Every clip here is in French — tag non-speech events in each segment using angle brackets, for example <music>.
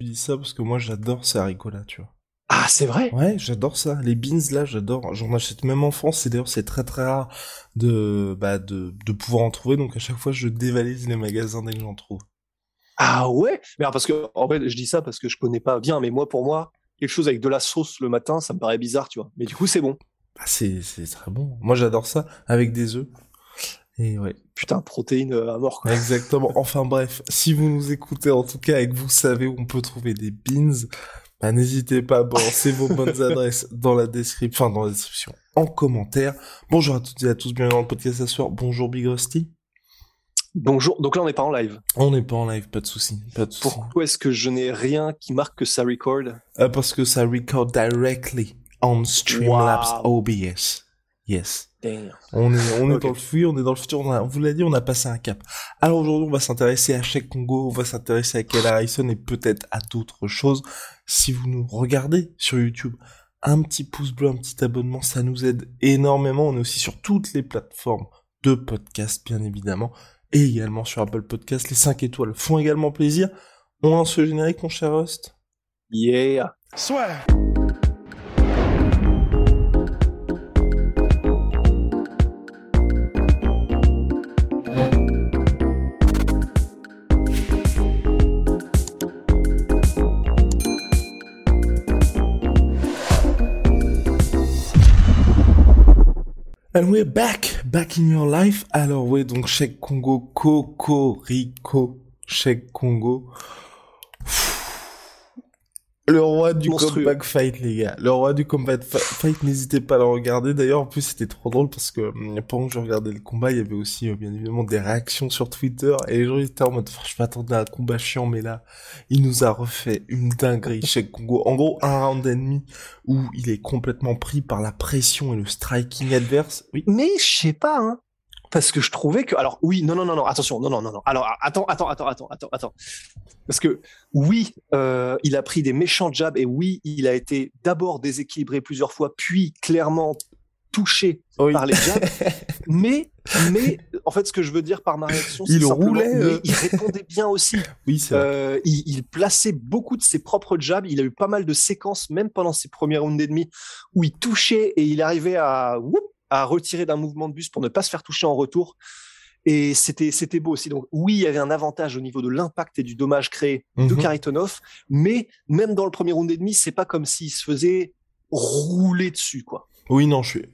Je dis ça parce que moi j'adore ces haricots là, tu vois. Ah, c'est vrai? Ouais, j'adore ça. Les beans là, j'adore. J'en achète même en France. Et d'ailleurs, c'est très très rare de, bah, de, de pouvoir en trouver. Donc à chaque fois, je dévalise les magasins dès que j'en trouve. Ah ouais? Mais alors, parce que, en fait, je dis ça parce que je connais pas bien, mais moi, pour moi, quelque chose avec de la sauce le matin, ça me paraît bizarre, tu vois. Mais du coup, c'est bon. Bah, c'est, c'est très bon. Moi, j'adore ça avec des œufs. Et ouais. Putain, protéines euh, à mort, quoi. Exactement. <laughs> Enfin bref, si vous nous écoutez en tout cas et que vous savez où on peut trouver des beans, bah, n'hésitez pas à balancer vos bonnes <laughs> adresses dans la description, enfin dans la description, en commentaire. Bonjour à toutes et à tous, bienvenue dans le podcast ce soir. Bonjour Big Rusty. Bonjour. Donc là, on n'est pas en live. On n'est pas en live, pas de souci, pas de souci. Pourquoi est-ce que je n'ai rien qui marque que ça record? Euh, Parce que ça record directly on Streamlabs OBS. Yes. Damn. On est, on est Ok. dans le futur, on est dans le futur, on, a- on vous l'a dit, on a passé un cap. Alors aujourd'hui, on va s'intéresser à Cheikh Congo, on va s'intéresser à Kelly Harrison et peut-être à d'autres choses. Si vous nous regardez sur YouTube, un petit pouce bleu, un petit abonnement, ça nous aide énormément. On est aussi sur toutes les plateformes de podcast, bien évidemment, et également sur Apple Podcast. Les 5 étoiles font également plaisir. On lance ce générique, mon cher Rust Yeah. And we're back, back in your life. Alors ouais, donc Cheikh Congo, Coco Rico, Cheikh Congo. Le roi du Monstrueux. comeback fight, les gars. Le roi du comeback fa- fight, n'hésitez pas à le regarder. D'ailleurs, en plus, c'était trop drôle parce que hum, pendant que je regardais le combat, il y avait aussi, euh, bien évidemment, des réactions sur Twitter. Et les gens étaient en mode, je m'attendais à un combat chiant, mais là, il nous a refait une dinguerie, Cheikh Congo. En gros, un round et demi où il est complètement pris par la pression et le striking adverse. Oui. Mais je sais pas, hein. Parce que je trouvais que, alors oui, non, non, non, non, attention, non, non, non, non. Alors attends, attends, attends, attends, attends, attends. Parce que oui, euh, il a pris des méchants jabs et oui, il a été d'abord déséquilibré plusieurs fois, puis clairement touché Oui. par les jabs. <laughs> mais, mais en fait, ce que je veux dire par ma réaction, c'est Il roulait, mais euh. il répondait bien aussi. Oui, c'est vrai. Euh, il, il plaçait beaucoup de ses propres jabs. Il a eu pas mal de séquences, même pendant ses premiers rounds et demi, où il touchait et il arrivait à, whoop, à retirer d'un mouvement de bus pour ne pas se faire toucher en retour. Et c'était c'était beau aussi. Donc oui, il y avait un avantage au niveau de l'impact et du dommage créé de Mhm. Karitonov, mais même dans le premier round et demi, c'est pas comme s'il se faisait rouler dessus, quoi. Oui, non, je suis.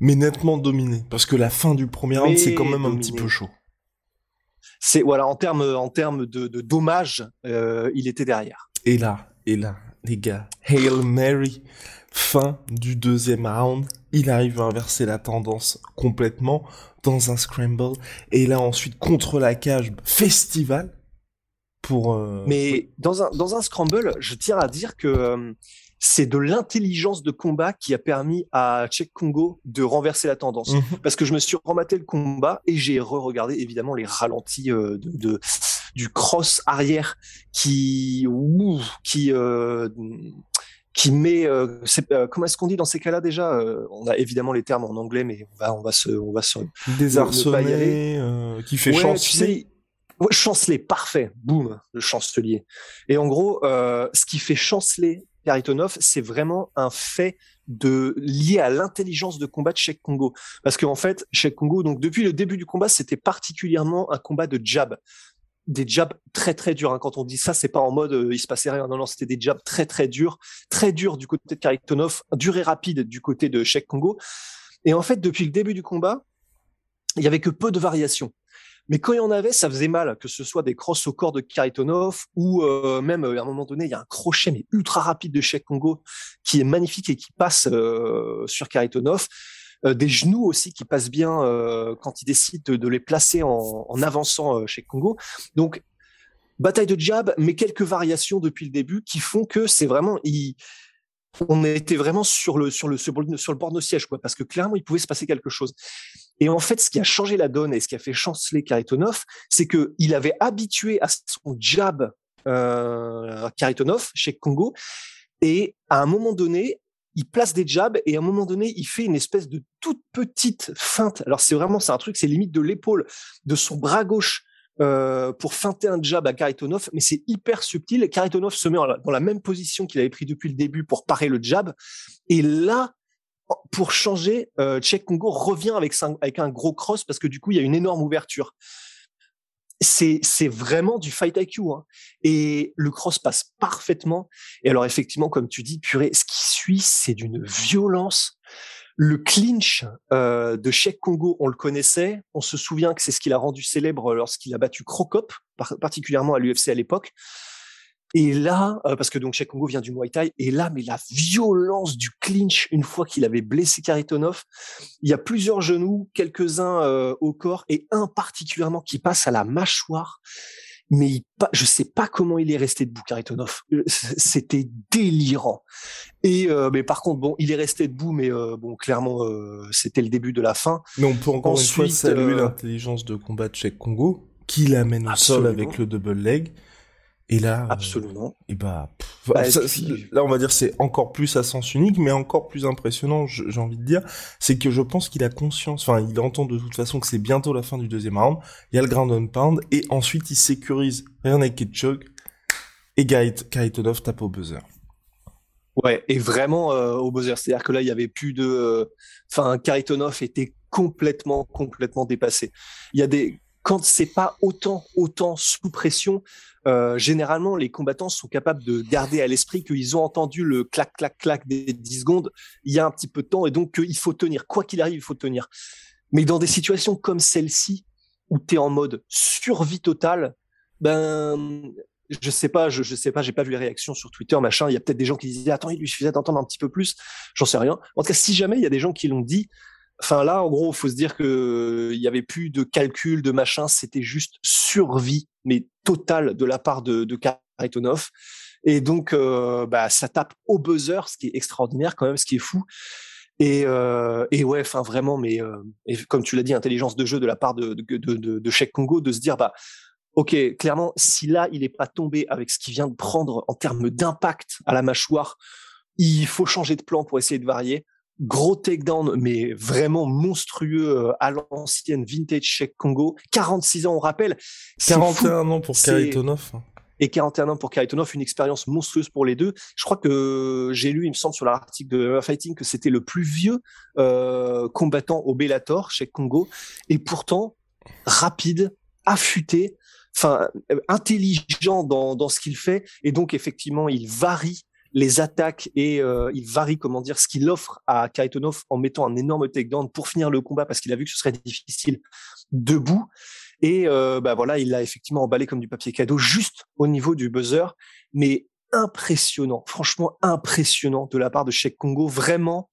Mais nettement dominé. Parce que la fin du premier round, c'est quand même un petit peu chaud. C'est voilà en termes en termes de, de dommage, euh, il était derrière. Et là, et là, les gars, Hail Mary, fin du deuxième round, il arrive à inverser la tendance complètement dans un scramble. Et là, ensuite, contre la cage, festival pour... euh, Mais dans un, dans un scramble, je tiens à dire que euh, c'est de l'intelligence de combat qui a permis à Cheikh Congo de renverser la tendance. Mhm. Parce que je me suis rematé le combat et j'ai re-regardé évidemment les ralentis euh, de, de- du cross arrière qui ouh, qui qui met euh, euh, comment est-ce qu'on dit dans ces cas-là déjà Euh, On a évidemment les termes en anglais, mais on va on va se on va se euh, qui fait Ouais, chanceler. tu sais, ouais, chanceler, parfait, boum, le chancelier. Et en gros, ce qui fait chanceler Karitonov, c'est vraiment un fait de lié à l'intelligence de combat de Cheikh Congo. Parce qu'en fait, Cheikh Congo, donc depuis le début du combat, c'était particulièrement un combat de jab. Des jabs très très durs. hein. Quand on dit ça, c'est pas en mode euh, il se passait rien. Non, non, c'était des jabs très très durs, très durs du côté de Karitonov, dur et rapide du côté de Cheikh Congo. Et en fait, depuis le début du combat, il y avait que peu de variations. Mais quand il y en avait, ça faisait mal, que ce soit des crosses au corps de Karitonov ou euh, même euh, à un moment donné, il y a un crochet mais ultra rapide de Cheikh Congo qui est magnifique et qui passe euh, sur Karitonov. Euh, des genoux aussi qui passent bien euh, quand il décide de, les placer en, avançant euh, chez Congo. Donc bataille de jab, mais quelques variations depuis le début qui font que c'est vraiment, il, on était vraiment sur le sur le sur le bord de siège quoi parce que clairement il pouvait se passer quelque chose et en fait ce qui a changé la donne et ce qui a fait chanceler Karitonov c'est que il avait habitué à son jab euh, Karitonov chez Congo et à un moment donné il place des jabs et à un moment donné il fait une espèce de toute petite feinte alors c'est vraiment c'est un truc c'est limite de l'épaule de son bras gauche euh, pour feinter un jab à Karitonov, mais c'est hyper subtil. Karitonov se met dans la même position qu'il avait pris depuis le début pour parer le jab. Et là, pour changer, euh, Congo revient avec, avec un gros cross parce que du coup, il y a une énorme ouverture. C'est, c'est vraiment du fight IQ. Hein. Et le cross passe parfaitement. Et alors, effectivement, comme tu dis, purée, ce qui suit, c'est d'une violence. Le clinch euh, de Cheikh Congo, on le connaissait. On se souvient que c'est ce qu'il a rendu célèbre lorsqu'il a battu Crocop, particulièrement à l'UFC à l'époque. Et là, euh, parce que donc Cheikh Congo vient du Muay Thai, et là, mais la violence du clinch une fois qu'il avait blessé Karitonov, il y a plusieurs genoux, quelques-uns euh, au corps et un particulièrement qui passe à la mâchoire mais il, je sais pas comment il est resté debout, Karitonov. Euh, c'était délirant. Et euh, mais par contre, bon, il est resté debout, mais euh, bon, clairement, c'était le début de la fin. Mais on peut encore Ensuite, une fois saluer l'intelligence de combat de Cheikh Congo, qui l'amène au sol avec le double leg. Et là, euh, absolument. et bah, bah là, on va dire c'est encore plus à sens unique, mais encore plus impressionnant, j'ai envie de dire, c'est que je pense qu'il a conscience, enfin, il entend de toute façon que c'est bientôt la fin du deuxième round. Il y a le ground and pound, et ensuite il sécurise rien naked choke, et Kaitonov tape au buzzer. Ouais, et vraiment euh, au buzzer, c'est-à-dire que là, il y avait plus de, euh, enfin, Karitonov était complètement, complètement dépassé. Il y a des, quand c'est pas autant, autant sous pression, euh, généralement, les combattants sont capables de garder à l'esprit qu'ils ont entendu le clac, clac, clac des 10 secondes. Il y a un petit peu de temps et donc qu'il faut tenir. Quoi qu'il arrive, il faut tenir. Mais dans des situations comme celle-ci, où tu es en mode survie totale, ben, je sais pas, je, je sais pas, j'ai pas vu les réactions sur Twitter, machin. Il y a peut-être des gens qui disaient, attends, il lui suffisait d'entendre un petit peu plus. J'en sais rien. En tout cas, si jamais il y a des gens qui l'ont dit, Enfin là, en gros, faut se dire que il y avait plus de calcul, de machin, c'était juste survie, mais totale de la part de, de Karitonov. Et donc, euh, bah, ça tape au buzzer, ce qui est extraordinaire quand même, ce qui est fou. Et, euh, ouais, enfin vraiment, mais euh, comme tu l'as dit, intelligence de jeu de la part de de, de, Sheikh Congo, de se dire bah ok, clairement, si là il n'est pas tombé avec ce qu'il vient de prendre en termes d'impact à la mâchoire, il faut changer de plan pour essayer de varier gros takedown, mais vraiment monstrueux euh, à l'ancienne vintage check Congo. 46 ans, on rappelle. 41 ans pour Karitonov. Et 41 ans pour Karitonov, une expérience monstrueuse pour les deux. Je crois que j'ai lu, il me semble, sur l'article de Fighting que c'était le plus vieux euh, combattant au Bellator, chez Congo. Et pourtant, rapide, affûté, enfin intelligent dans, dans ce qu'il fait. Et donc, effectivement, il varie les attaques et euh, il varie comment dire ce qu'il offre à Kaitonov en mettant un énorme takedown pour finir le combat parce qu'il a vu que ce serait difficile debout. Et euh, bah voilà il l'a effectivement emballé comme du papier cadeau juste au niveau du buzzer. Mais impressionnant franchement impressionnant de la part de Sheikh Congo. Vraiment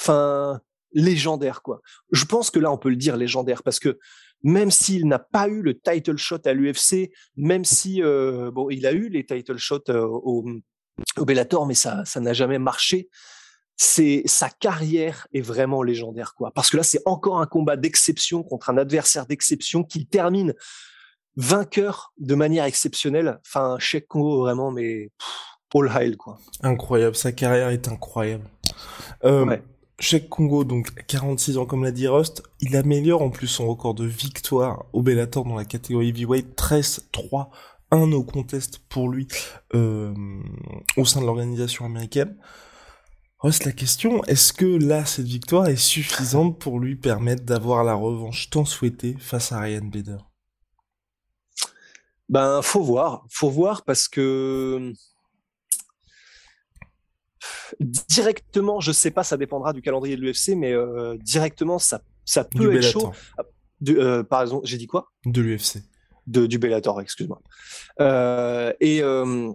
enfin légendaire quoi. Je pense que là on peut le dire légendaire parce que même s'il n'a pas eu le title shot à l'UFC, même si euh, bon, il a eu les title shots au, au Bellator, mais ça, ça n'a jamais marché. C'est sa carrière est vraiment légendaire, quoi. Parce que là, c'est encore un combat d'exception contre un adversaire d'exception qu'il termine vainqueur de manière exceptionnelle. Enfin, Cheikh Congo vraiment, mais all hail, quoi. Incroyable, sa carrière est incroyable. Euh, ouais. Cheikh Congo, donc 46 ans comme l'a dit Rust, il améliore en plus son record de victoire au Bellator dans la catégorie heavyweight 13-3 un no contest pour lui euh, au sein de l'organisation américaine. Reste la question, est-ce que là, cette victoire est suffisante pour lui permettre d'avoir la revanche tant souhaitée face à Ryan Bader? Ben, faut voir, faut voir parce que directement, je sais pas, ça dépendra du calendrier de l'UFC, mais euh, directement, ça, ça peut être chaud. Euh, par exemple, j'ai dit quoi? De l'UFC de, du Bellator, excuse-moi. Euh, et euh,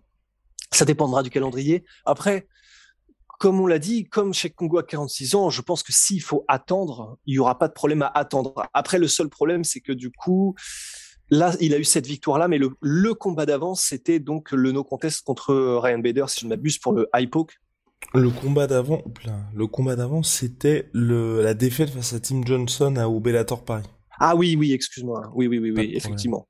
ça dépendra du calendrier. Après, comme on l'a dit, comme chez Congo à 46 ans, je pense que s'il faut attendre, il y aura pas de problème à attendre. Après, le seul problème, c'est que du coup, là, il a eu cette victoire-là, mais le, le combat d'avant, c'était donc le no contest contre Ryan Bader, si je ne m'abuse, pour le high. Le combat d'avant, le combat d'avant, c'était la défaite face à Tim Johnson à Bellator Paris. Ah oui, oui, excuse-moi. Oui, oui, oui, oui, effectivement.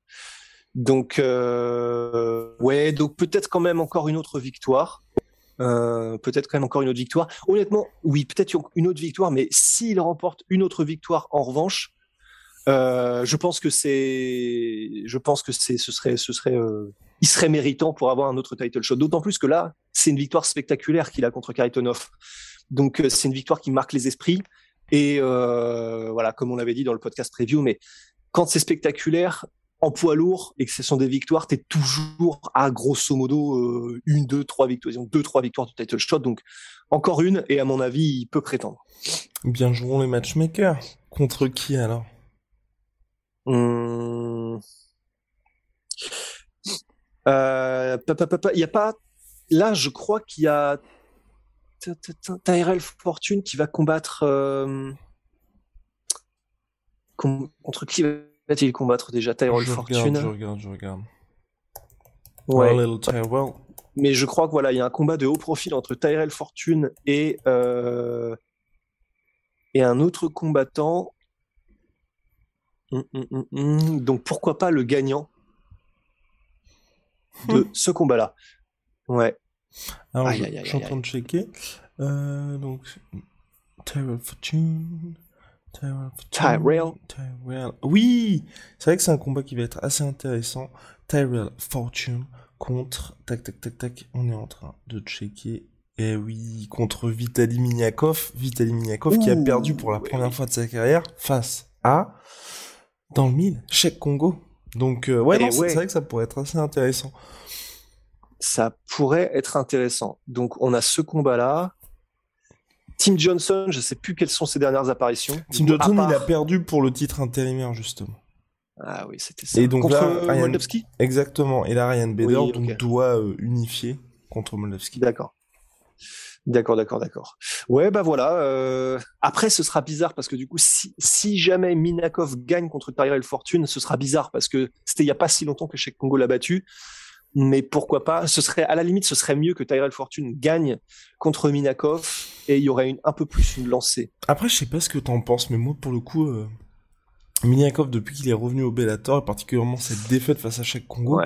Donc, euh, ouais, donc peut-être quand même encore une autre victoire. Euh, peut-être quand même encore une autre victoire. Honnêtement, oui, peut-être une autre victoire, mais s'il remporte une autre victoire en revanche, euh, je pense que c'est, je pense que c'est, ce serait, ce serait, euh, il serait méritant pour avoir un autre title shot. D'autant plus que là, c'est une victoire spectaculaire qu'il a contre Karitonov. Donc euh, c'est une victoire qui marque les esprits. Et euh, voilà, comme on l'avait dit dans le podcast preview, mais quand c'est spectaculaire, en poids lourd et que ce sont des victoires, tu es toujours à grosso modo euh, une, deux, trois victoires, deux, trois victoires de title shot. Donc encore une, et à mon avis, il peut prétendre. Bien jouons les matchmakers. Contre qui alors? Hum... euh, Il y a pas. Là, je crois qu'il y a Tyrell Fortune qui va combattre. Euh... Contre qui va-t-il combattre déjà Tyrell Fortune Je regarde, je regarde. Ouais. Mais je crois que voilà, il y a un combat de haut profil entre Tyrell Fortune et euh, et un autre combattant. Hum, hum, hum, Donc pourquoi pas le gagnant de ce combat-là Ouais. Alors, je, suis en train de checker. Euh, donc, Tyrell Fortune. Tyrell. Tyrell. Oui, c'est vrai que c'est un combat qui va être assez intéressant. Tyrell Fortune contre. Tac, tac, tac, tac. On est en train de checker. Eh oui, contre Vitaly Miniakov. Vitaly Miniakov qui a perdu pour la première fois de sa carrière face à. Dans le mille, Cheikh Congo. Donc, euh, ouais, c'est vrai que ça pourrait être assez intéressant. Ça pourrait être intéressant. Donc, on a ce combat-là. Tim Johnson, je sais plus quelles sont ses dernières apparitions. Tim Johnson, il a perdu pour le titre intérimaire, justement. Ah oui, c'était ça. Et donc contre là, Exactement. Et là, Ryan Bader doit euh, unifier contre Moldavski. D'accord. D'accord, d'accord, d'accord. Ouais, bah voilà. Euh... Après, ce sera bizarre parce que du coup, si, si jamais Minakov gagne contre Tyrell Fortune, ce sera bizarre parce que c'était il y a pas si longtemps que Sheikh Congo l'a battu mais pourquoi pas Ce serait à la limite, ce serait mieux que Tyrell Fortune gagne contre Minakov et il y aurait une, un peu plus une lancée. Après, je sais pas ce que t'en penses, mais moi, pour le coup, euh, Minakov, depuis qu'il est revenu au Bellator, et particulièrement cette défaite face à chaque Congo,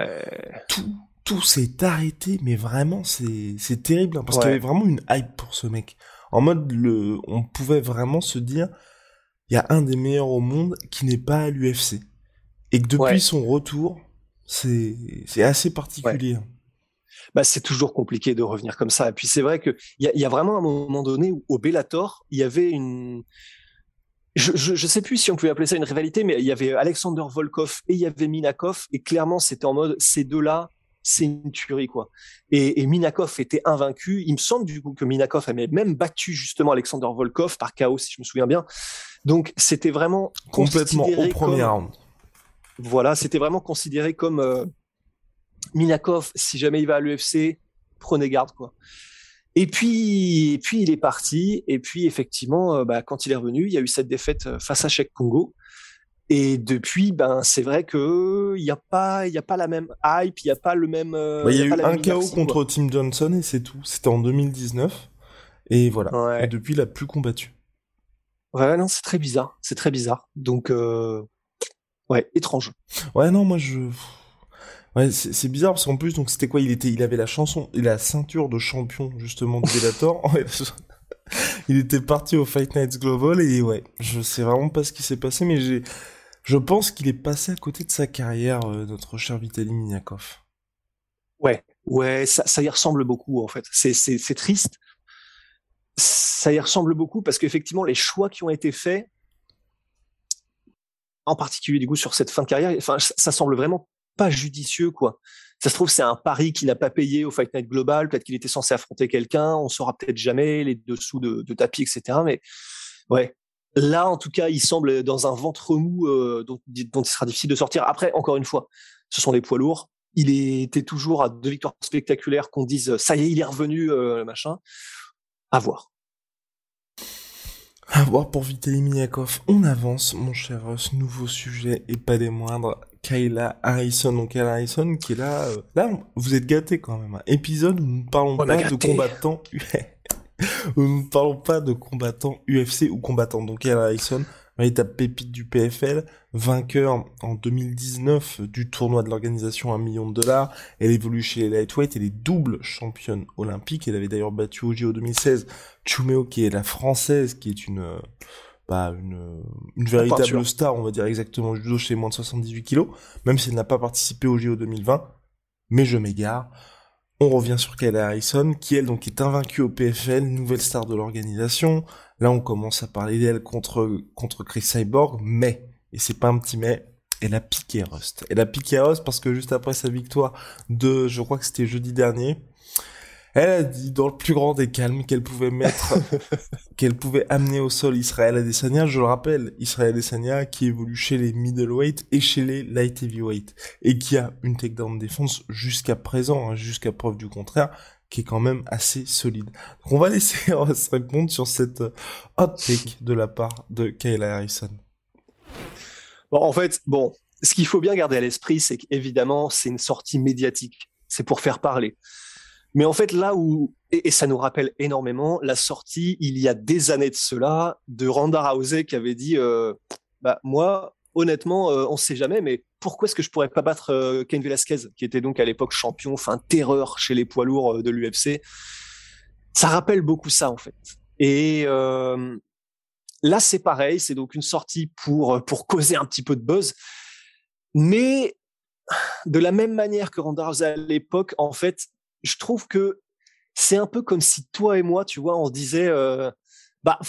tout, tout s'est arrêté, mais vraiment, c'est, c'est terrible, hein, parce qu'il y avait vraiment une hype pour ce mec. En mode, le, on pouvait vraiment se dire, il y a un des meilleurs au monde qui n'est pas à l'UFC. Et que depuis son retour, c'est c'est assez particulier. Bah, c'est toujours compliqué de revenir comme ça. Et puis c'est vrai que il y a, y a, vraiment un moment donné où au Bellator, il y avait une je, je, sais plus si on pouvait appeler ça une rivalité, mais il y avait Alexander Volkov et il y avait Minakov, et clairement c'était en mode ces deux-là, c'est une tuerie quoi. Et, et, Minakov était invaincu. Il me semble du coup que Minakov avait même battu justement Alexander Volkov par chaos, si je me souviens bien. Donc c'était vraiment complètement au premier round. Voilà, c'était vraiment considéré comme euh, Minakov, si jamais il va à l'UFC, prenez garde quoi. Et puis, puis il est parti. Et puis effectivement, euh, bah, quand il est revenu, il y a eu cette défaite euh, face à Cheikh Congo. Et depuis, ben c'est vrai que il y a pas, il y a pas la même hype, il y a pas le même. il y, a, eu un chaos contre Tim Johnson et c'est tout. C'était en 2019 et voilà. Et depuis, il a plus combattu. Ouais, non, c'est très bizarre. C'est très bizarre. Donc, Ouais, étrange. Ouais, non, moi je. Ouais, c'est bizarre parce qu'en plus, donc c'était quoi? Il était, il avait la chanson, la ceinture de champion justement de Bellator. <laughs> il était parti au Fight Nights Global et ouais, je sais vraiment pas ce qui s'est passé, mais j'ai, je pense qu'il est passé à côté de sa carrière, euh, notre cher Vitaly Miniakov. Ouais, ouais, ça, ça y ressemble beaucoup en fait. C'est triste. Ça y ressemble beaucoup parce qu'effectivement, les choix qui ont été faits en particulier du coup sur cette fin de carrière, enfin ça semble vraiment pas judicieux quoi. Ça se trouve c'est un pari qu'il n'a pas payé au Fight Night Global, peut-être qu'il était censé affronter quelqu'un, on saura peut-être jamais les dessous de, tapis etc. Mais ouais, là en tout cas il semble dans un ventre mou euh, dont, il sera difficile de sortir. Après encore une fois, ce sont les poids lourds. Il était toujours à deux victoires spectaculaires qu'on dise ça y est il est revenu euh, machin. À voir. À voir pour Vitaly Miyakov, on avance, mon cher Russ, nouveau sujet et pas des moindres. Kayla Harrison, donc Kayla Harrison qui est là, euh, là, vous êtes gâtés quand même. Un épisode <laughs> où nous ne parlons pas de combattants, où nous ne parlons pas de combattants UFC ou combattants. Donc Kayla Harrison, véritable pépite du PFL, vainqueur en 2019 du tournoi de l'organisation à 1 million de dollars. Elle évolue chez les lightweight, elle est double championne olympique. Elle avait d'ailleurs battu au JO 2016 Chumeo qui est la française, qui est une bah, une, une véritable star, on va dire exactement, judo chez moins de 78 kilos, même si elle n'a pas participé au JO 2020. Mais je m'égare. On revient sur Kayla Harrison, qui elle donc est invaincue au PFL, nouvelle star de l'organisation. Là, on commence à parler d'elle contre, contre Chris Cyborg, mais, et c'est pas un petit mais, elle a piqué Rust. Elle a piqué Rust parce que juste après sa victoire de, je crois que c'était jeudi dernier, elle a dit dans le plus grand des calmes qu'elle pouvait mettre, <laughs> qu'elle pouvait amener au sol Israël Adesanya. Je le rappelle, Israël Adesanya qui évolue chez les middleweight et chez les light heavyweight et qui a une takedown défense jusqu'à présent, hein, jusqu'à preuve du contraire, qui est quand même assez solide. Donc on va laisser <laughs> se répondre sur cette euh, hot take de la part de Kayla Harrison. Bon, en fait, bon, ce qu'il faut bien garder à l'esprit, c'est qu'évidemment, c'est une sortie médiatique. C'est pour faire parler. Mais en fait, là où, et, ça nous rappelle énormément la sortie, il y a des années de cela, de Randa Rousey qui avait dit, euh, bah, moi, honnêtement, euh, on sait jamais, mais pourquoi est-ce que je pourrais pas battre euh, Ken Velasquez, qui était donc à l'époque champion, enfin terreur chez les poids lourds euh, de l'UFC Ça rappelle beaucoup ça en fait. Et euh, là, c'est pareil, c'est donc une sortie pour pour causer un petit peu de buzz, mais de la même manière que Ronda à l'époque, en fait, je trouve que c'est un peu comme si toi et moi, tu vois, on disait, bah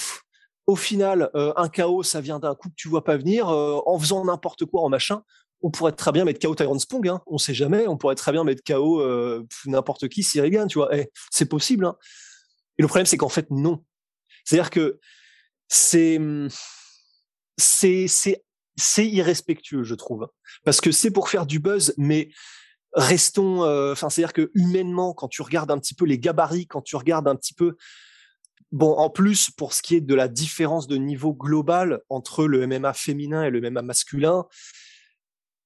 au final, un chaos, ça vient d'un coup que tu vois pas venir. en faisant n'importe quoi, en machin, on pourrait très bien mettre KO Tyrone Spong, hein, on sait jamais, on pourrait très bien mettre KO euh, n'importe qui, Sirigan, tu vois, eh, c'est possible. Hein. Et le problème, c'est qu'en fait, non. C'est-à-dire que c'est c'est c'est c'est irrespectueux, je trouve, parce que c'est pour faire du buzz, mais restons, euh, enfin, c'est-à-dire que humainement, quand tu regardes un petit peu les gabarits, quand tu regardes un petit peu Bon, en plus, pour ce qui est de la différence de niveau global entre le MMA féminin et le MMA masculin,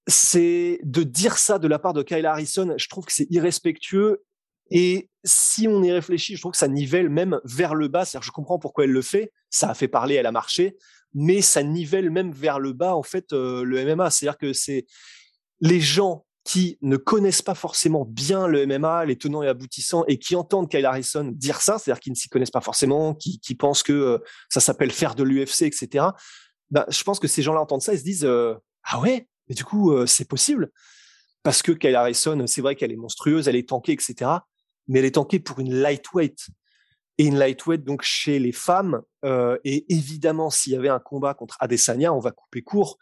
c'est de dire ça de la part de Kyle Harrison, je trouve que c'est irrespectueux. Et si on y réfléchit, je trouve que ça nivelle même vers le bas. C'est-à-dire, je comprends pourquoi elle le fait. Ça a fait parler, elle a marché, mais ça nivelle même vers le bas en fait euh, le MMA. C'est-à-dire que c'est les gens qui ne connaissent pas forcément bien le MMA, les tenants et aboutissants, et qui entendent Kyle Harrison dire ça, c'est-à-dire qu'ils ne s'y connaissent pas forcément, qui, pensent que euh, ça s'appelle faire de l'UFC, etc. Bah, je pense que ces gens-là entendent ça et se disent euh, ah ouais, mais du coup, euh, c'est possible. Parce que Kyle Harrison, c'est vrai qu'elle est monstrueuse, elle est tankée, etc. Mais elle est tankée pour une lightweight. Et une lightweight, donc, chez les femmes. Et évidemment, s'il y avait un combat contre Adesanya, on va couper court.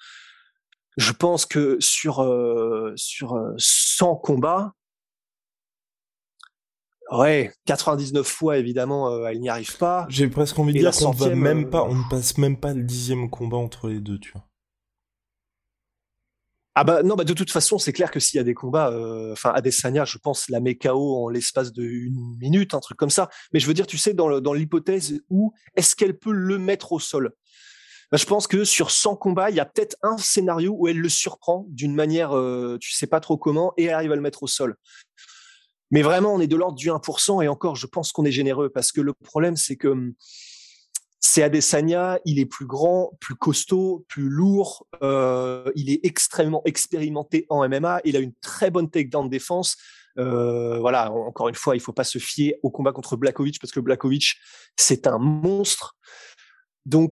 Je pense que sur, euh, sur 100 combats, Ouais, 99 fois évidemment, elle n'y arrive pas. J'ai presque envie de dire qu'on va même pas, on ne passe même pas le dixième combat entre les deux, tu vois. Ah bah non, bah de toute façon, c'est clair que s'il y a des combats, euh, enfin Adesanya, je pense, la met KO en l'espace de une minute, un truc comme ça. Mais je veux dire, tu sais, dans, dans l'hypothèse où est-ce qu'elle peut le mettre au sol? Bah, Je pense que sur 100 combats, il y a peut-être un scénario où elle le surprend d'une manière, euh, tu sais pas trop comment, et elle arrive à le mettre au sol. Mais vraiment, on est de l'ordre du 1%, et encore, je pense qu'on est généreux, parce que le problème, c'est que hum, c'est Adesanya, il est plus grand, plus costaud, plus lourd, euh, il est extrêmement expérimenté en MMA, il a une très bonne takedown défense. Euh, voilà, encore une fois, il faut pas se fier au combat contre Blakovic parce que Blakovic, c'est un monstre. Donc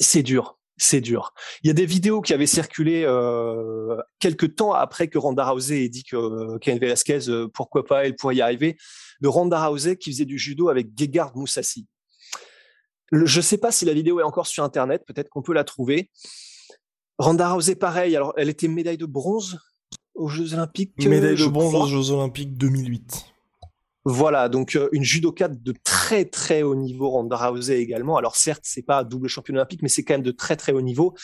C'est dur. c'est dur. Il y a des vidéos qui avaient circulé euh, quelques temps après que Ronda Rousey ait dit que euh, Ken Velasquez, euh, pourquoi pas, elle pourrait y arriver, de Ronda Rousey qui faisait du judo avec Gegard Moussassi. je ne sais pas si la vidéo est encore sur Internet, peut-être qu'on peut la trouver. Ronda Rousey, pareil, alors elle était médaille de bronze aux Jeux Olympiques. Médaille de bronze aux Jeux Olympiques 2008. Voilà, donc euh, une judoka de très très haut niveau, Ronda Rousey également. Alors certes, c'est pas double champion olympique, mais c'est quand même de très très haut niveau.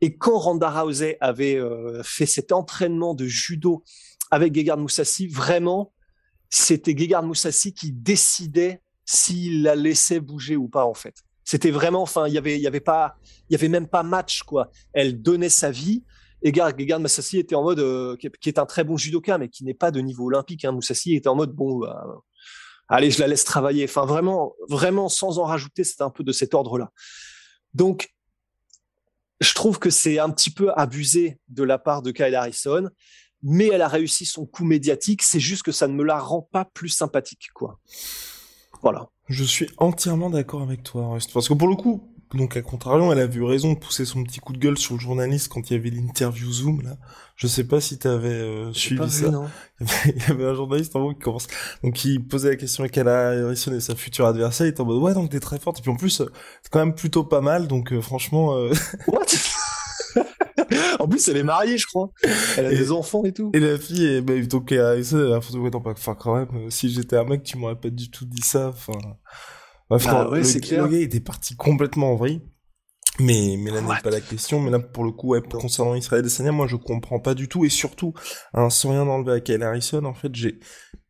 Et quand Ronda Rousey avait euh, fait cet entraînement de judo avec Gegard Moussassi, vraiment, c'était Gegard Moussassi qui décidait s'il la laissait bouger ou pas en fait. C'était vraiment, enfin, il y avait, il y avait pas, il y avait même pas match quoi. Elle donnait sa vie. Et Gegard Moussassi était en mode, euh, qui est un très bon judoka, mais qui n'est pas de niveau olympique. Hein. Moussassi était en mode, bon, bah, allez, je la laisse travailler. Enfin, vraiment, vraiment, sans en rajouter, c'était un peu de cet ordre-là. Donc, je trouve que c'est un petit peu abusé de la part de Kyle Harrison, mais elle a réussi son coup médiatique. C'est juste que ça ne me la rend pas plus sympathique, quoi. Voilà. Je suis entièrement d'accord avec toi, parce que pour le coup, donc à contrario, elle a vu raison de pousser son petit coup de gueule sur le journaliste quand il y avait l'interview Zoom là. Je sais pas si t'avais euh, suivi ça. <laughs> il y avait un journaliste en gros qui commence, donc qui posait la question à Kala Harrison et sa future adversaire. Il était en mode ouais donc t'es très forte et puis en plus c'est quand même plutôt pas mal donc euh, franchement. Euh... <laughs> What? En plus, elle est mariée, je crois. Elle a des enfants et tout. Et la fille, est, bah, donc, elle a photo, enfin, quand même, euh, si j'étais un mec, tu m'aurais pas du tout dit ça, enfin. Bref, ah ouais, c'est clair. Le gars était parti complètement en vrille. Mais, mais là n'est pas la question. Mais là, pour le coup, ouais, concernant Israël Adesanya, moi, je comprends pas du tout. Et surtout, hein, sans rien enlever à Kyle Harrison, en fait, j'ai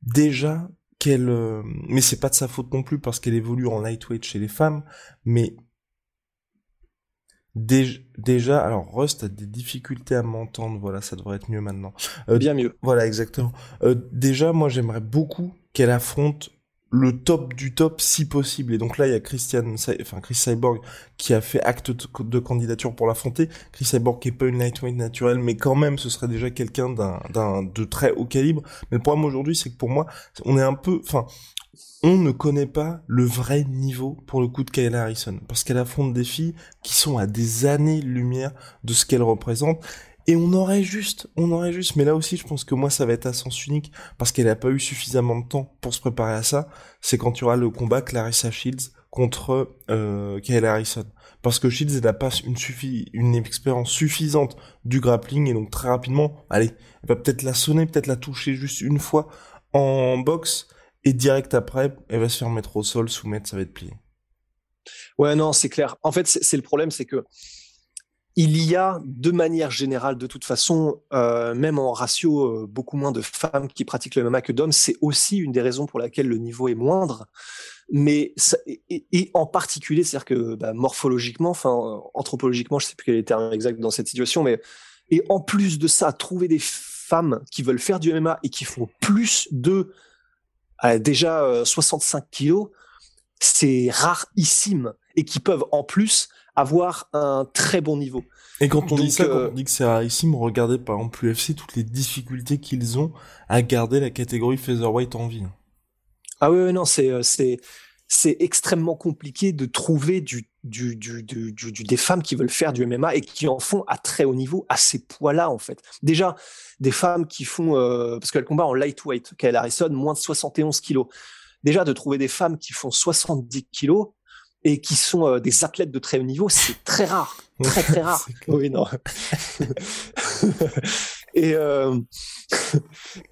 déjà qu'elle, euh... mais c'est pas de sa faute non plus parce qu'elle évolue en lightweight chez les femmes, mais déjà, alors Rust a des difficultés à m'entendre, voilà, ça devrait être mieux maintenant. Euh, Bien mieux. Voilà, exactement. Euh, déjà, moi, j'aimerais beaucoup qu'elle affronte le top du top si possible. Et donc là, il y a Christian, enfin Chris Cyborg qui a fait acte de candidature pour l'affronter. Chris Cyborg qui est pas une lightweight naturelle, mais quand même, ce serait déjà quelqu'un d'un, d'un, de très haut calibre. Mais le problème aujourd'hui, c'est que pour moi, on est un peu, enfin, on ne connaît pas le vrai niveau pour le coup de Kayla Harrison parce qu'elle affronte des filles qui sont à des années-lumière de ce qu'elle représente et on aurait juste, on aurait juste, mais là aussi, je pense que moi, ça va être à sens unique, parce qu'elle n'a pas eu suffisamment de temps pour se préparer à ça, c'est quand tu auras le combat Clarissa Shields contre euh, Harrison. Parce que Shields, elle n'a pas une, une expérience suffisante du grappling, et donc très rapidement, allez, elle va peut-être la sonner, peut-être la toucher juste une fois en boxe, et direct après, elle va se faire mettre au sol, soumettre, ça va être plié. Ouais, non, c'est clair. En fait, c'est le problème, c'est que il y a de manière générale, de toute façon, euh, même en ratio, euh, beaucoup moins de femmes qui pratiquent le MMA que d'hommes. C'est aussi une des raisons pour laquelle le niveau est moindre. Mais et, en particulier, c'est-à-dire que bah, morphologiquement, enfin anthropologiquement, je sais plus quel est le terme exact dans cette situation, mais et en plus de ça, trouver des femmes qui veulent faire du MMA et qui font plus de euh, déjà 65 kilos, c'est rarissime et qui peuvent en plus avoir un très bon niveau. Et quand on dit ça, quand euh, on dit que c'est rarissime, regardez par exemple l'UFC, toutes les difficultés qu'ils ont à garder la catégorie featherweight en vie. Ah oui, non, c'est euh, c'est c'est extrêmement compliqué de trouver du, du, du, du, des femmes qui veulent faire du MMA et qui en font à très haut niveau à ces poids-là en fait. Déjà des femmes qui font euh, parce qu'elles combattent en lightweight, Kyle Harrison moins de 71 kilos. Déjà de trouver des femmes qui font 70 kilos, et qui sont euh, des athlètes de très haut niveau, c'est très rare, très très rare. oui, non. et, euh,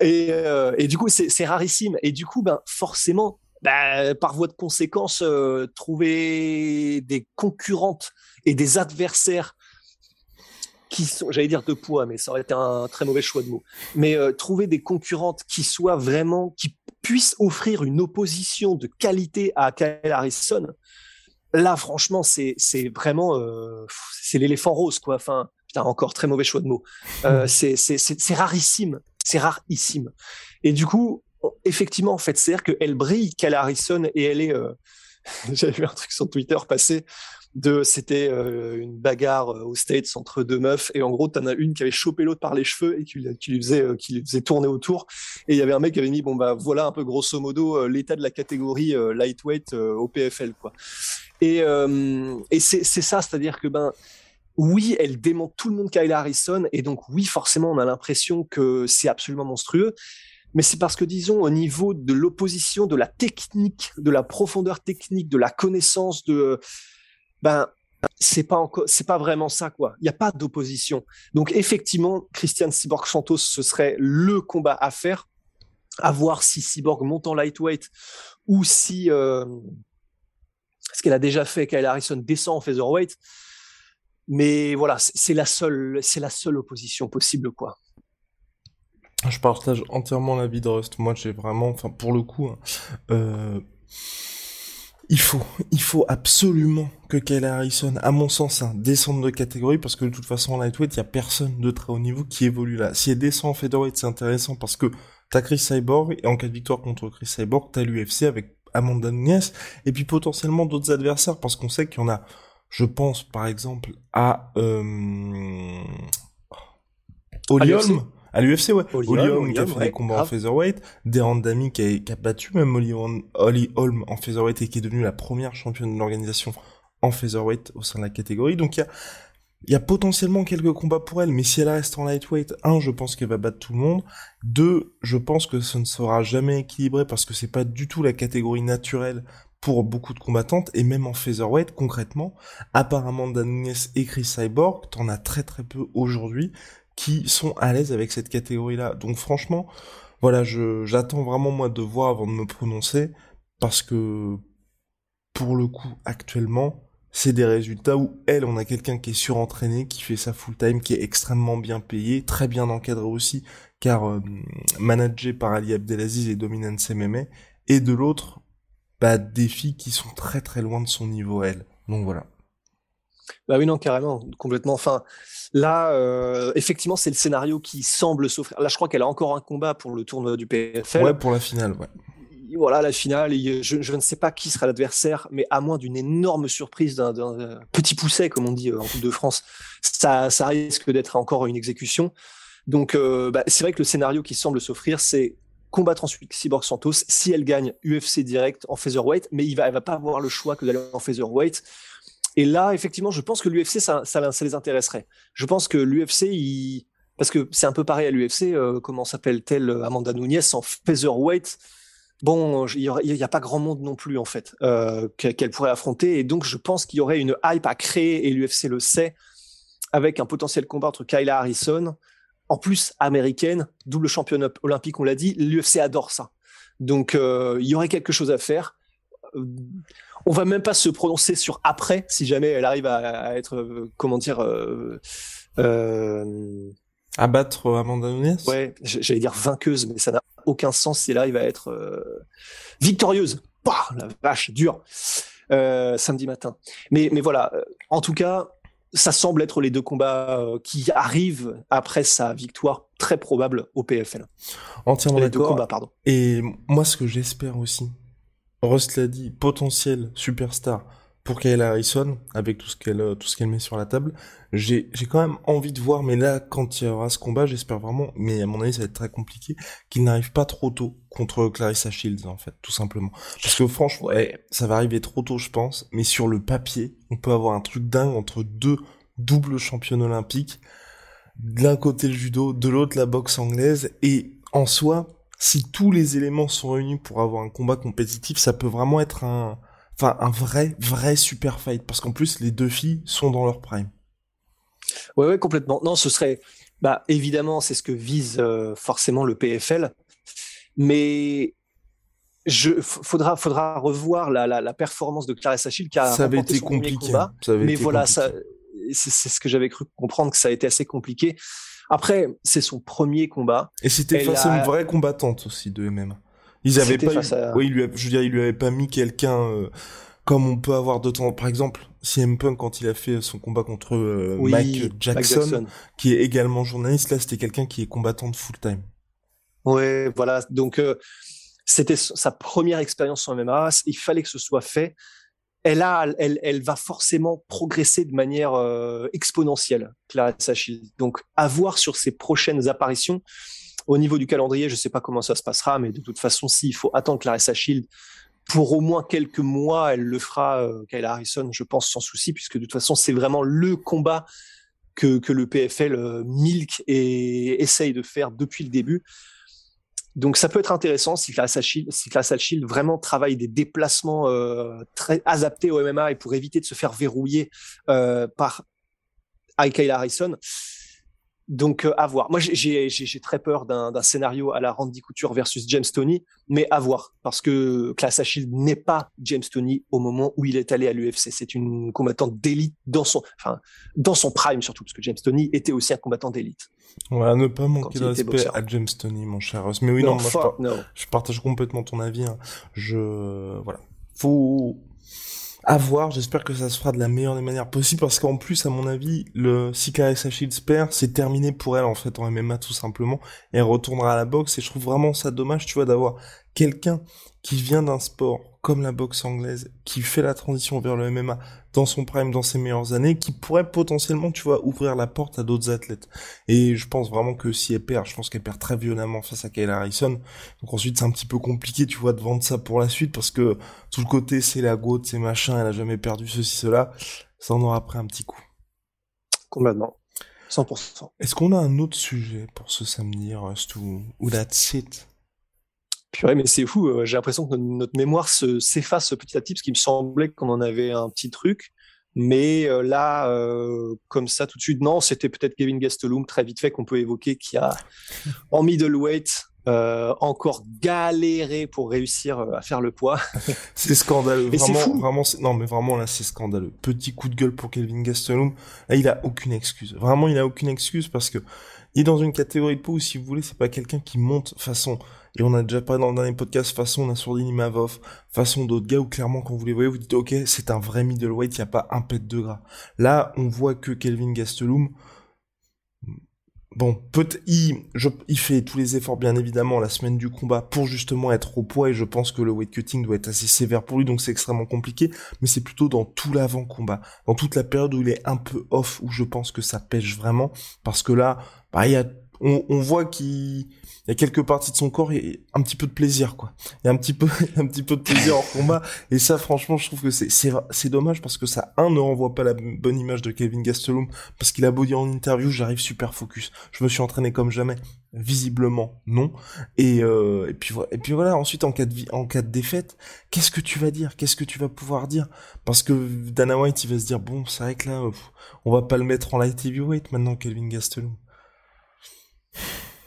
et, euh, et du coup, c'est rarissime. Et du coup, ben forcément, ben, par voie de conséquence, euh, trouver des concurrentes et des adversaires qui sont, j'allais dire de poids, mais ça aurait été un très mauvais choix de mots. Mais euh, trouver des concurrentes qui soient vraiment, qui puissent offrir une opposition de qualité à Kyle Harrison, là, franchement, c'est c'est vraiment euh, c'est l'éléphant rose, quoi. Enfin, putain, encore très mauvais choix de mots. Euh, c'est c'est c'est rarissime, c'est rarissime. Et du coup, effectivement, en fait, c'est-à-dire qu'elle brille, qu'elle Harrison, et elle est. Euh... <laughs> J'avais vu un truc sur Twitter passer de c'était euh, une bagarre euh, aux States entre deux meufs. Et en gros t'en as une qui avait chopé l'autre par les cheveux et qui, lui faisait euh, qui lui faisait tourner autour. Et il y avait un mec qui avait mis bon bah voilà un peu grosso modo l'état de la catégorie lightweight au PFL quoi. Et et c'est c'est ça c'est-à-dire que ben oui, elle démonte tout le monde Kayla Harrison, et donc oui, forcément, on a l'impression que c'est absolument monstrueux. Mais c'est parce que, disons, au niveau de l'opposition, de la technique, de la profondeur technique, de la connaissance, de, ben, c'est pas encore, c'est pas vraiment ça, quoi. Il n'y a pas d'opposition. Donc, effectivement, Christian Cyborg Santos, ce serait le combat à faire. À voir si Cyborg monte en lightweight ou si, euh, ce qu'elle a déjà fait, Kyle Harrison descend en featherweight. Mais voilà, c'est la seule, c'est la seule opposition possible, quoi. Je partage entièrement l'avis de Rust. Moi, j'ai vraiment, enfin, pour le coup, hein, euh, il faut, il faut absolument que Kyle Harrison, à mon sens, hein, descende de catégorie parce que de toute façon, en lightweight, il y a personne de très haut niveau qui évolue là. Si elle descend en featherweight, c'est intéressant parce que t'as Chris Cyborg et en cas de victoire contre Chris Cyborg, t'as l'UFC avec Amanda Nunes et puis potentiellement d'autres adversaires parce qu'on sait qu'il y en a je pense par exemple à euh... à l'UFC, ouais. Olium qui a fait des combats en featherweight, Deran Dami qui a, qui a, battu même Oli Holm en featherweight et qui est devenue la première championne de l'organisation en featherweight au sein de la catégorie. Donc il y a il y a potentiellement quelques combats pour elle, mais si elle reste en lightweight, un, je pense qu'elle va battre tout le monde. Deux, je pense que ce ne sera jamais équilibré parce que c'est pas du tout la catégorie naturelle pour beaucoup de combattantes, et même en featherweight, concrètement, apparemment Nunes et Chris Cyborg, t'en as très très peu aujourd'hui qui sont à l'aise avec cette catégorie-là. Donc franchement, voilà, je, j'attends vraiment moi de voir avant de me prononcer, parce que pour le coup, actuellement, c'est des résultats où elle, on a quelqu'un qui est surentraîné, qui fait ça full time, qui est extrêmement bien payé, très bien encadré aussi, car euh, managé par Ali Abdelaziz et Dominance MMA, et de l'autre, bah, des filles qui sont très très loin de son niveau elle. Donc voilà. Bah oui, non, carrément, complètement. Enfin, là, euh, effectivement, c'est le scénario qui semble s'offrir. Là, je crois qu'elle a encore un combat pour le tournoi du PFL. Ouais, pour la finale, ouais. Voilà, la finale. Je, je, ne sais pas qui sera l'adversaire, mais à moins d'une énorme surprise, d'un petit pousset, comme on dit euh, en Coupe de France, ça, ça risque d'être encore une exécution. Donc, euh, bah, c'est vrai que le scénario qui semble s'offrir, c'est combattre ensuite Cyborg Santos si elle gagne UFC direct en featherweight, mais il va, elle va pas avoir le choix que d'aller en featherweight. Et là, effectivement, je pense que l'UFC, ça, les intéresserait. Je pense que l'UFC, parce que c'est un peu pareil à l'UFC, euh, comment s'appelle-t-elle Amanda Nunes en featherweight Bon, il n'y a, pas grand monde non plus, en fait, euh, qu'elle pourrait affronter. Et donc, je pense qu'il y aurait une hype à créer, et l'UFC le sait, avec un potentiel combat entre Kyla Harrison, en plus américaine, double championne olympique, on l'a dit, l'UFC adore ça. Donc euh, il y aurait quelque chose à faire. Euh, on va même pas se prononcer sur après, si jamais elle arrive à, être, euh, comment dire, euh, abattre Amanda Nunes? Ouais, j'allais dire vainqueuse, mais ça n'a aucun sens si elle arrive à être victorieuse. Bah, la vache, dure. samedi matin. Mais, mais voilà, en tout cas, ça semble être les deux combats euh, qui arrivent après sa victoire très probable au PFL. Entièrement d'accord. pardon. Et moi, ce que j'espère aussi, Rust l'a dit, potentiel superstar pour Kayla Harrison, avec tout ce qu'elle euh, tout ce qu'elle met sur la table. J'ai quand même envie de voir, mais là, quand il y aura ce combat, j'espère vraiment, mais à mon avis, ça va être très compliqué, qu'il n'arrive pas trop tôt contre Clarissa Shields, en fait, tout simplement. Parce que franchement, ça va arriver trop tôt, je pense, mais sur le papier, on peut avoir un truc dingue entre deux doubles championnes olympiques. De l'un côté le judo, de l'autre la boxe anglaise, et en soi, si tous les éléments sont réunis pour avoir un combat compétitif, ça peut vraiment être un, enfin un vrai vrai super fight parce qu'en plus les deux filles sont dans leur prime. Ouais ouais complètement. Non, ce serait bah évidemment c'est ce que vise euh, forcément le PFL, mais je faudra faudra revoir la, la, la performance de Clarissa Shield qui a ça avait été compliqué. Combat, ça avait mais voilà ça c'est ce que j'avais cru comprendre que ça a été assez compliqué. Après, c'est son premier combat. Et c'était face à une vraie combattante aussi de MMA. Ils avaient pas, oui, lui je veux dire, il lui avait pas mis quelqu'un euh, comme on peut avoir de temps. Par exemple, CM Punk quand il a fait son combat contre euh, Mike, Jackson, qui est également journaliste, là c'était quelqu'un qui est combattant de full time. Ouais, voilà. Donc euh, c'était sa première expérience en MMA. Il fallait que ce soit fait. Elle va forcément progresser de manière exponentielle, Clarissa Shield. Donc, à voir sur ses prochaines apparitions. Au niveau du calendrier, je ne sais pas comment ça se passera, mais de toute façon, s'il faut attendre Clarissa Shield pour au moins quelques mois, elle le fera, euh, Harrison, je pense, sans souci, puisque de toute façon, c'est vraiment le combat que, que le PFL euh, milk et essaye de faire depuis le début. Donc ça peut être intéressant si Class Shield, Shield vraiment travaille des déplacements euh, très adaptés au MMA et pour éviter de se faire verrouiller euh, par Kyle Harrison. Donc euh, à voir. Moi j'ai très peur d'un scénario à la Randy Couture versus James Tony, mais à voir parce que Class Shield n'est pas James Tony au moment où il est allé à l'UFC. C'est une combattante d'élite dans son, enfin dans son prime surtout parce que James Tony était aussi un combattant d'élite. Voilà, ne pas manquer de respect à James Tony, mon cher Ross. Mais oui, non, moi, je, partage complètement ton avis. Hein. Je, voilà, faut à voir, j'espère que ça se fera de la meilleure des manières possibles parce qu'en plus, à mon avis, le si Clarissa Shields c'est terminé pour elle en fait en MMA tout simplement. Et elle retournera à la boxe et je trouve vraiment ça dommage, tu vois, d'avoir quelqu'un qui vient d'un sport comme la boxe anglaise, qui fait la transition vers le MMA dans son prime, dans ses meilleures années, qui pourrait potentiellement, tu vois, ouvrir la porte à d'autres athlètes. Et je pense vraiment que si elle perd, je pense qu'elle perd très violemment face à Kyle Harrison. Donc ensuite, c'est un petit peu compliqué, tu vois, de vendre ça pour la suite, parce que tout le côté, c'est la goutte, c'est machin, elle a jamais perdu ceci, cela. Ça en aura pris un petit coup. Complètement. 100%. Est-ce qu'on a un autre sujet pour ce samedi, Rust, ou, ou that's it? Purée, mais c'est fou. Euh, j'ai l'impression que notre mémoire s'efface petit à petit parce qu'il me semblait qu'on en avait un petit truc. Mais euh, là, euh, comme ça, tout de suite, non, c'était peut-être Kevin Gastelum, très vite fait, qu'on peut évoquer, qui a, en middleweight, euh, encore galéré pour réussir à faire le poids. <laughs> c'est scandaleux. Vraiment, fou. vraiment, non, mais vraiment, là, c'est scandaleux. Petit coup de gueule pour Kevin Gastelum. Là, il a aucune excuse. Vraiment, il a aucune excuse parce que il est dans une catégorie de peau où, si vous voulez, c'est pas quelqu'un qui monte façon et on a déjà parlé dans le dernier podcast façon Nassourdine Imavov, façon d'autres gars où clairement quand vous les voyez, vous dites ok, c'est un vrai middleweight, il n'y a pas un pet de gras. Là, on voit que Kelvin Gastelum, bon, peut il, il fait tous les efforts bien évidemment la semaine du combat pour justement être au poids et je pense que le weight cutting doit être assez sévère pour lui donc c'est extrêmement compliqué, mais c'est plutôt dans tout l'avant combat, dans toute la période où il est un peu off où je pense que ça pêche vraiment parce que là, bah il y a on, voit qu'il y a quelques parties de son corps et un petit peu de plaisir quoi. Il y a un petit peu <laughs> un petit peu de plaisir en combat et ça franchement je trouve que c'est c'est dommage parce que ça un ne renvoie pas la bonne image de Kevin Gastelum parce qu'il a beau dire en interview j'arrive super focus. Je me suis entraîné comme jamais. Visiblement non. Et euh, puis voilà et puis voilà ensuite en cas de en cas de défaite, qu'est-ce que tu vas dire? Qu'est-ce que tu vas pouvoir dire? Parce que Dana White il va se dire bon, c'est vrai que là on va pas le mettre en light heavyweight maintenant Kevin Gastelum.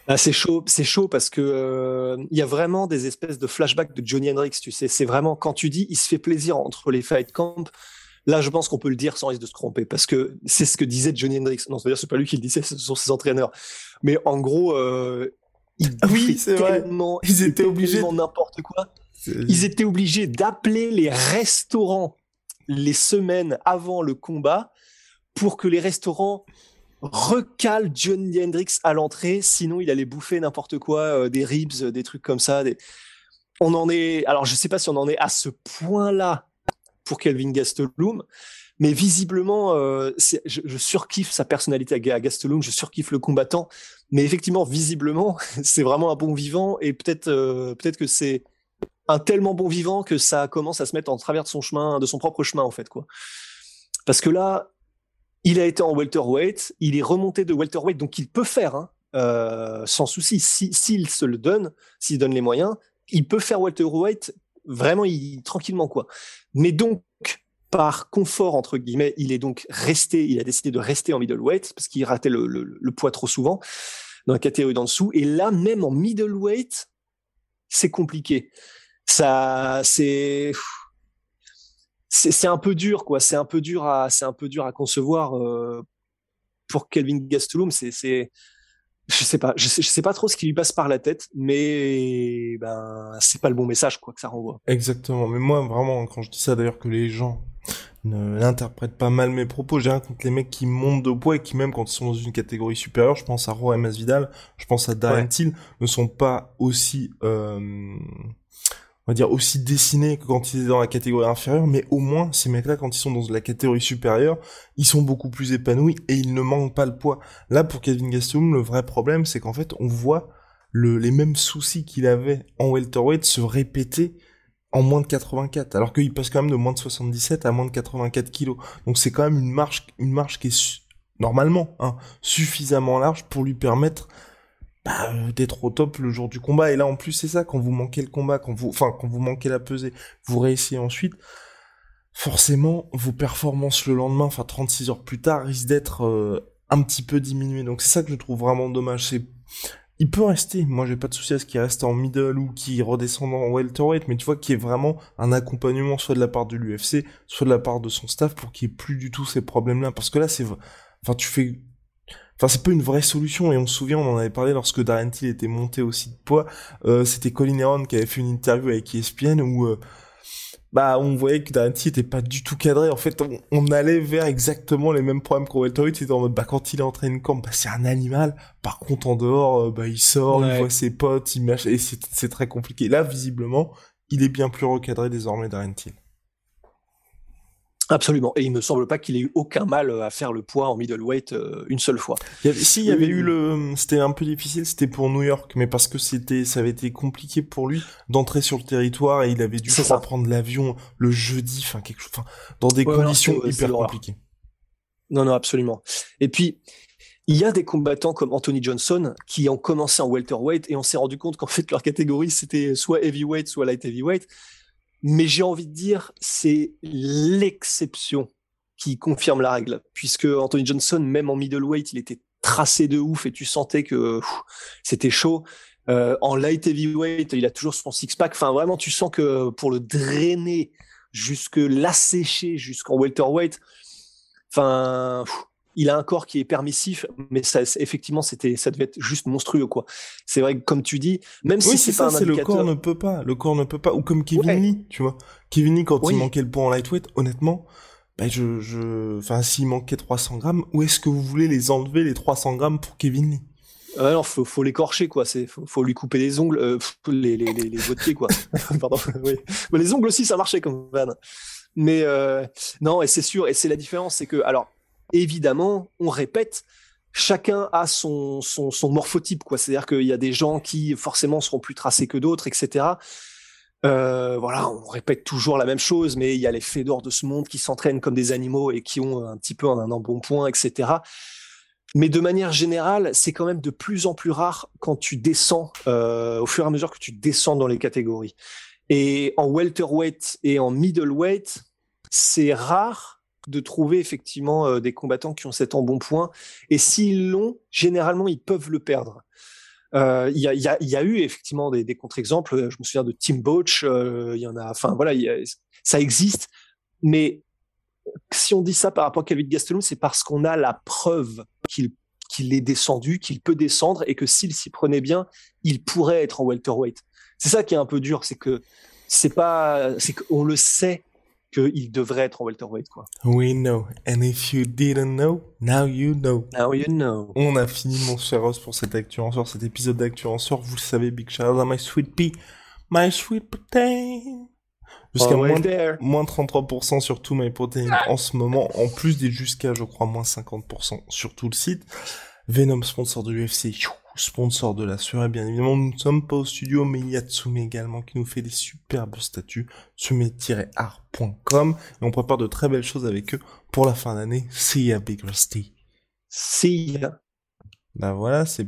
Ah, c'est chaud, c'est chaud parce que euh, il y a vraiment des espèces de flashbacks de Johnny Hendrix. Tu sais, c'est vraiment quand tu dis il se fait plaisir entre les fight camps. Là, je pense qu'on peut le dire sans risque de se tromper parce que c'est ce que disait Johnny Hendrix. Non, c'est-à-dire c'est pas lui qui le disait, ce sont ses entraîneurs. Mais en gros, euh, oui, c'est vrai. Ils étaient obligés n'importe quoi. Ils étaient obligés d'appeler les restaurants les semaines avant le combat pour que les restaurants recale Johnny Hendrix à l'entrée, sinon il allait bouffer n'importe quoi, euh, des ribs, des trucs comme ça. On en est, alors je sais pas si on en est à ce point-là pour Kelvin Gastelum, mais visiblement, euh, je, surkiffe sa personnalité à Gastelum, je surkiffe le combattant, mais effectivement, visiblement, <laughs> c'est vraiment un bon vivant et peut-être, euh, peut-être que c'est un tellement bon vivant que ça commence à se mettre en travers de son chemin, de son propre chemin en fait quoi. Parce que là, il a été en welterweight, il est remonté de welterweight, donc il peut faire, hein, euh, sans souci, s'il se le donne, s'il donne les moyens, il peut faire welterweight vraiment il, tranquillement quoi. Mais donc par confort entre guillemets, il est donc resté, il a décidé de rester en middleweight parce qu'il ratait le, le, poids trop souvent dans la catégorie d'en dessous. Et là même en middleweight, c'est compliqué. Ça, c'est c'est un peu dur, quoi. C'est un peu dur à, c'est un peu dur à concevoir euh, pour Kelvin Gastelum. C'est, c'est, je sais pas, je sais, je sais pas trop ce qui lui passe par la tête, mais ben c'est pas le bon message, quoi, que ça renvoie. Exactement. Mais moi, vraiment, quand je dis ça, d'ailleurs, que les gens n'interprètent pas mal mes propos. J'ai rien contre les mecs qui montent de poids et qui même quand ils sont dans une catégorie supérieure, je pense à Roy Vidal, je pense à Darren Till, ne sont pas aussi euh, on va dire aussi dessiné que quand ils étaient dans la catégorie inférieure, mais au moins ces mecs-là, quand ils sont dans la catégorie supérieure, ils sont beaucoup plus épanouis et ils ne manquent pas le poids. Là, pour Kevin Gastelum, le vrai problème, c'est qu'en fait, on voit le, les mêmes soucis qu'il avait en welterweight se répéter en moins de 84, alors qu'il passe quand même de moins de 77 à moins de 84 kilos. Donc c'est quand même une marge, une marge qui est normalement hein, suffisamment large pour lui permettre bah, euh, d'être au top le jour du combat. Et là, en plus, c'est ça, quand vous manquez le combat, quand vous, enfin, quand vous manquez la pesée, vous réessayez ensuite, forcément, vos performances le lendemain, enfin, 36 heures plus tard, risquent d'être euh, un petit peu diminuées. Donc, c'est ça que je trouve vraiment dommage. C'est, il peut rester. Moi, j'ai pas de souci à ce qu'il reste en middle ou qu'il redescende en welterweight, mais tu vois qu'il y ait vraiment un accompagnement soit de la part de l'UFC, soit de la part de son staff pour qu'il ait plus du tout ces problèmes-là. Parce que là, c'est, enfin, tu fais Enfin, c'est pas une vraie solution et on se souvient, on en avait parlé lorsque Darren Till était monté aussi de poids. Euh, c'était Colin Heron qui avait fait une interview avec ESPN où euh, bah on voyait que Darren Till était pas du tout cadré. En fait, on, allait vers exactement les mêmes problèmes qu'au welterweight. C'était en mode bah quand il est entré une camp, bah c'est un animal. Par contre en dehors, euh, bah il sort, il voit ses potes, il mâche et c'est très compliqué. Là, visiblement, il est bien plus recadré désormais Darren Till. Absolument. Et il me semble pas qu'il ait eu aucun mal euh, à faire le poids en middleweight euh, une seule fois. si, il y avait eu le, c'était un peu difficile, c'était pour New York, mais parce que c'était, ça avait été compliqué pour lui d'entrer sur le territoire et il avait dû prendre l'avion le jeudi, enfin quelque chose, enfin, dans des conditions hyper compliquées. Non, non, absolument. Et puis, il y a des combattants comme Anthony Johnson qui ont commencé en welterweight et on s'est rendu compte qu'en fait leur catégorie c'était soit heavyweight, soit light heavyweight mais j'ai envie de dire, c'est l'exception qui confirme la règle, puisque Anthony Johnson, même en middleweight, il était tracé de ouf et tu sentais que c'était chaud. Euh, en light heavyweight, il a toujours son six-pack. Enfin, vraiment, tu sens que pour le drainer jusque l'assécher jusqu'en welterweight, enfin, il a un corps qui est permissif, mais ça, effectivement, c'était, ça devait être juste monstrueux, quoi. C'est vrai que, comme tu dis, même si c'est pas un le corps ne peut pas, le corps ne peut pas, ou comme Kevin Lee, tu vois. Kevin Lee, quand il manquait le poids en lightweight, honnêtement, bah, je, je, enfin, s'il manquait 300 grammes, où est-ce que vous voulez les enlever, les 300 grammes pour Kevin Lee? Alors, faut, faut l'écorcher, quoi. C'est, faut, lui couper les ongles, euh, les, les, les, les pieds, quoi. <laughs> Pardon, oui. Mais les ongles aussi, ça marchait comme van. Mais euh, non, et c'est sûr, et c'est la différence, c'est que, alors, évidemment, on répète, chacun a son, son, morphotype, quoi. C'est-à-dire qu'il y a des gens qui forcément seront plus tracés que d'autres, etc. Euh, voilà, on répète toujours la même chose, mais il y a les fédors de ce monde qui s'entraînent comme des animaux et qui ont un petit peu un embonpoint, etc. Mais de manière générale, c'est quand même de plus en plus rare quand tu descends, euh, au fur et à mesure que tu descends dans les catégories. Et en welterweight et en middleweight, c'est rare de trouver effectivement euh, des combattants qui ont cet embonpoint. Et s'ils l'ont, généralement, ils peuvent le perdre. Euh, il y, a, y, a, eu effectivement des, des contre-exemples. Je me souviens de Tim Boach. Euh, il y en a. Enfin voilà, ça existe. Mais si on dit ça par rapport à Calvin Gastelum, c'est parce qu'on a la preuve qu'il qu'il est descendu, qu'il peut descendre et que s'il s'y prenait bien, il pourrait être en welterweight. C'est ça qui est un peu dur, c'est que c'est pas, c'est qu'on le sait qu'il devrait être en welterweight, quoi. We know. And if you didn't know, now you know. Now you know. On a fini mon cher Ross pour cette actu en sort, cet épisode d'actu en sort. Vous le savez, big shout out à my sweet pea, my sweet protein. Jusqu'à moins, moins 33% sur tout my protein en ce moment, en plus des jusqu'à, je crois, moins 50% sur tout le site. Venom, sponsor de l'UFC sponsor de la soirée, bien évidemment. Nous ne sommes pas au studio, mais il y a Tsume également qui nous fait des superbes statues. Tsume-art.com. Et on prépare de très belles choses avec eux pour la fin d'année. See ya, Big Rusty. See ya. Bah voilà, c'est